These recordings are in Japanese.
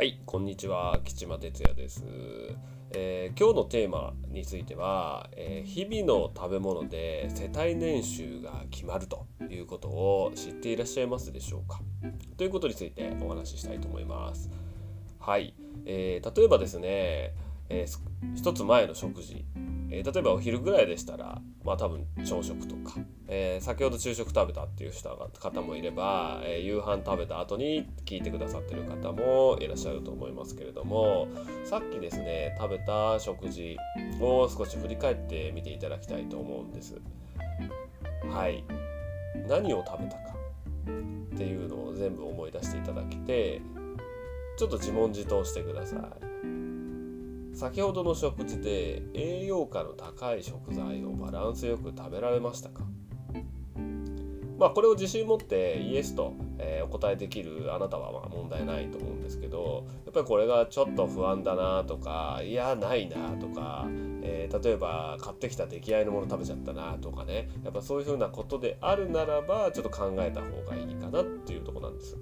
はい、こんにちは、吉間哲也です、えー今日のテーマについては、えー日々の食べ物で世帯年収が決まるということを知っていらっしゃいますでしょうか。ということについてお話ししたいと思います。はい、えー例えばですね、えー一つ前の食事、えー例えばお昼ぐらいでしたら、まあ多分朝食とか、えー先ほど昼食食べたっていう方もいれば、えー夕飯食べた後に聞いてくださってる方もいらっしゃると思いますけれどもさっきですね食べた食事を少し振り返ってみていただきたいと思うんです。はい何を食べたかっていうのを全部思い出していただけてちょっと自問自答してください。先ほどの食事で栄養価の高い食材をバランスよく食べられましたか？まあこれを自信持ってイエスと、えお答えできるあなたはま問題ないと思うんですけどやっぱりこれがちょっと不安だなとかいやないなとか、えー例えば買ってきた出来合いのもの食べちゃったなとかねやっぱそういうふうなことであるならばちょっと考えた方がいいかなっていうとこなんです。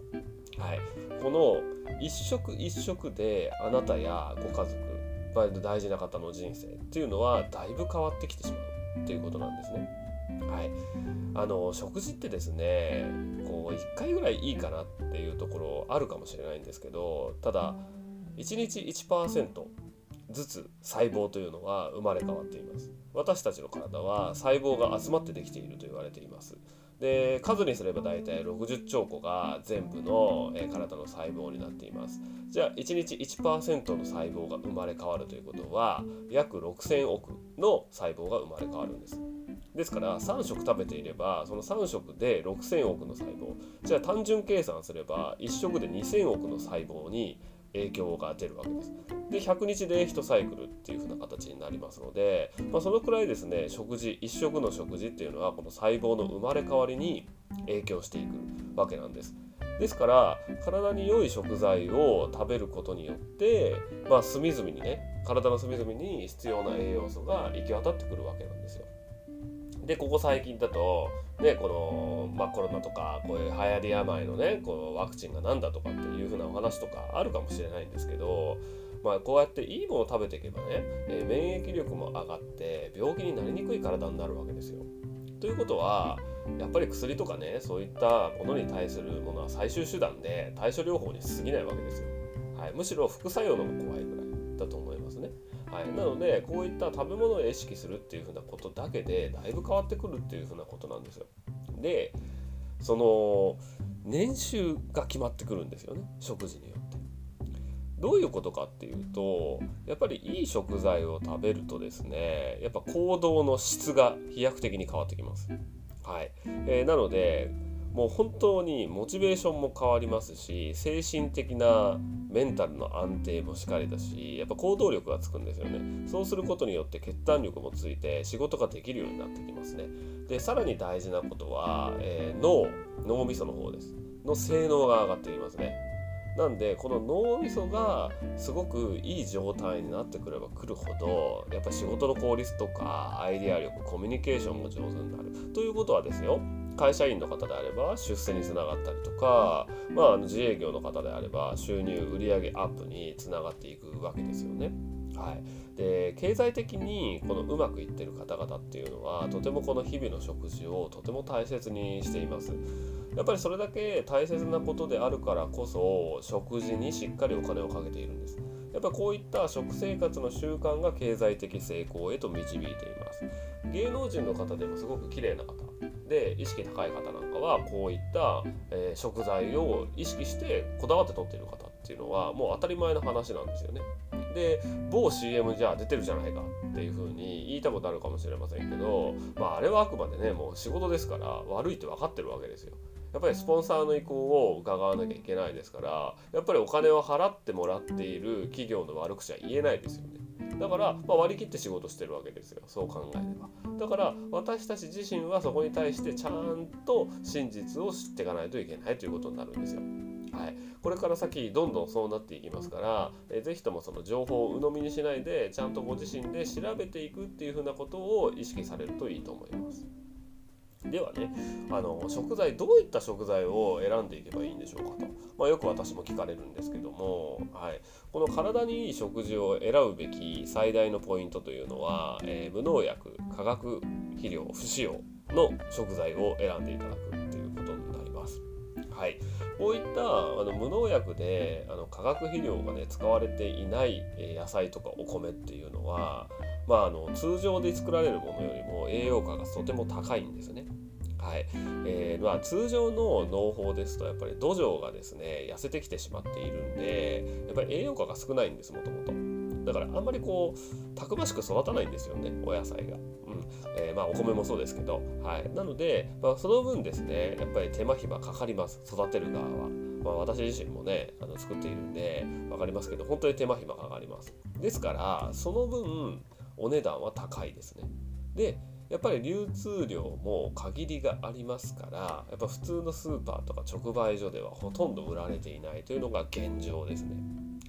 はい、この一食一食であなたやご家族まあ大事な方の人生っていうのはだいぶ変わってきてしまうっていうことなんですね。はい、あの食事ってですねこう1回ぐらいいいかなっていうところあるかもしれないんですけどただ1日1%ずつ細胞というのは生まれ変わっています。私たちの体は細胞が集まってできていると言われています。で数にすれば大体60兆個が全部の、えー体の細胞になっています。じゃあ1日1%の細胞が生まれ変わるということは約6000億の細胞が生まれ変わるんです。ですから3食食べていればその3食で6000億の細胞。じゃあ単純計算すれば1食で2000億の細胞に影響が出るわけです。で100日で1サイクルっていう風な形になりますので、まあ、そのくらいですね食事1食の食事っていうのはこの細胞の生まれ変わりに影響していくわけなんです。ですから体に良い食材を食べることによって、まあ、隅々にね体の隅々に必要な栄養素が行き渡ってくるわけなんですよ。でここ最近だと、ね、この、まあ、コロナとかこういう流行り病のねこうワクチンが何だとかっていうふうなお話とかあるかもしれないんですけど、まあ、こうやっていいものを食べていけばね、えー免疫力も上がって病気になりにくい体になるわけですよ。ということはやっぱり薬とかねそういったものに対するものは最終手段で対処療法に過ぎないわけですよ。はい、むしろ副作用の方が怖いぐらいだと思いますね。はい、なのでこういった食べ物を意識するっていうふうなことだけでだいぶ変わってくるっていうふうなことなんですよ。でその年収が決まってくるんですよね食事によって。どういうことかっていうとやっぱりいい食材を食べるとですねやっぱ行動の質が飛躍的に変わってきます。はいえーなのでもう本当にモチベーションも変わりますし精神的なメンタルの安定もしかりだしやっぱ行動力がつくんですよね。そうすることによって決断力もついて仕事ができるようになってきますね。でさらに大事なことは、えー脳脳みその方です。の性能が上がってきますね。なんでこの脳みそがすごくいい状態になってくればくるほどやっぱ仕事の効率とかアイデア力コミュニケーションも上手になる。ということはですよ会社員の方であれば出世につながったりとか、まあ、あの自営業の方であれば収入売上アップにつながっていくわけですよね。はい、で経済的にこのうまくいってる方々っていうのはとてもこの日々の食事をとても大切にしています。やっぱりそれだけ大切なことであるからこそ食事にしっかりお金をかけているんです。やっぱこういった食生活の習慣が経済的成功へと導いています。芸能人の方でもすごく綺麗な方で意識高い方なんかはこういった、えー食材を意識してこだわって取っている方っていうのはもう当たり前の話なんですよね。で某 CM じゃあ出てるじゃないかっていう風に言いたことあるかもしれませんけど、まあ、あれはあくまでねもう仕事ですから悪いって分かってるわけですよ。やっぱりスポンサーの意向を伺わなきゃいけないですからやっぱりお金を払ってもらっている企業の悪口は言えないですよね。だから、まあ、割り切って仕事してるわけですよ。そう考えれば。だから私たち自身はそこに対してちゃんと真実を知っていかないといけないということになるんですよ。はい、これから先どんどんそうなっていきますから、えーぜひともその情報を鵜呑みにしないでちゃんとご自身で調べていくっていうふうなことを意識されるといいと思います。ではねあの食材どういった食材を選んでいけばいいんでしょうかと、まあ、よく私も聞かれるんですけども、はい、この体にいい食事を選ぶべき最大のポイントというのは、えー、無農薬化学肥料不使用の食材を選んでいただくっていうことになります。はい、こういったあの無農薬であの化学肥料がね使われていない野菜とかお米っていうのは、まあ、あの通常で作られるものよりも栄養価がとても高いんですね。はい。えーまあ、通常の農法ですとやっぱり土壌がですね痩せてきてしまっているんでやっぱり栄養価が少ないんですもともと。だからあんまりこうたくましく育たないんですよねお野菜が、うん。えー、まあお米もそうですけど、はい、なので、まあ、その分ですねやっぱり手間暇かかります育てる側は、まあ、私自身もねあの作っているんで分かりますけど本当に手間暇かかります。ですからその分お値段は高いですね。でやっぱり流通量も限りがありますからやっぱ普通のスーパーとか直売所ではほとんど売られていないというのが現状ですね。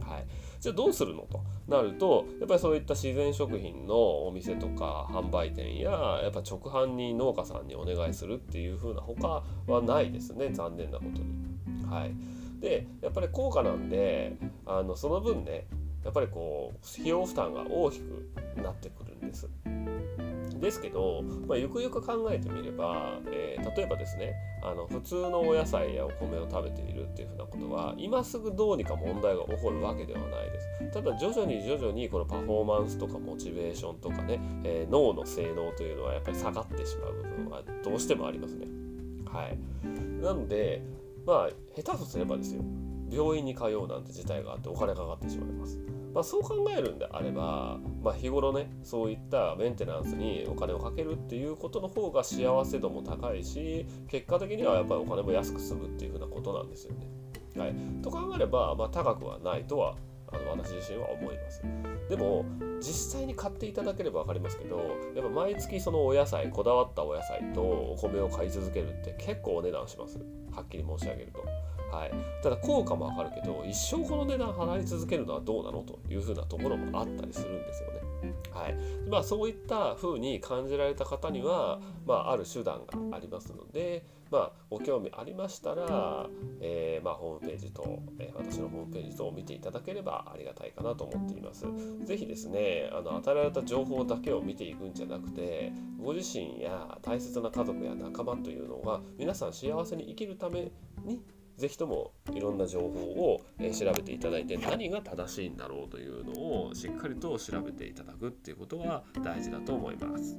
はい、じゃあどうするのとなるとやっぱりそういった自然食品のお店とか販売店ややっぱ直販に農家さんにお願いするっていう風な他はないですね残念なことに。はい、でやっぱり高価なんであのその分ねやっぱりこう費用負担が大きくなってくるんです。ですけど、まあ、ゆくゆく考えてみれば、えー、例えばですねあの普通のお野菜やお米を食べているっていうふうなことは今すぐどうにか問題が起こるわけではないです。ただ徐々に徐々にこのパフォーマンスとかモチベーションとかね、えー、脳の性能というのはやっぱり下がってしまう部分はどうしてもありますね。はい。なのでまあ下手とすればですよ病院に通うなんて事態があってお金かかってしまいますまあ、そう考えるんであれば、まあ、日頃ねそういったメンテナンスにお金をかけるっていうことの方が幸せ度も高いし結果的にはやっぱりお金も安く済むっていうふうなことなんですよね。はい、と考えれば、まあ、高くはないとはあの私自身は思います。でも実際に買っていただければ分かりますけどやっぱ毎月そのお野菜こだわったお野菜とお米を買い続けるって結構お値段しますはっきり申し上げると。はい、ただ効果もわかるけど一生この値段払い続けるのはどうなの？というふうなところもあったりするんですよね。はいまあ、そういった風に感じられた方には、まあ、ある手段がありますので、まあ、ご興味ありましたら、えー、まあ、ホームページと、えー、私のホームページと見ていただければありがたいかなと思っています。ぜひですねあの与えられた情報だけを見ていくんじゃなくてご自身や大切な家族や仲間というのが皆さん幸せに生きるために是非ともいろんな情報を、調べていただいて何が正しいんだろうというのをしっかりと調べていただくっていうことは大事だと思います。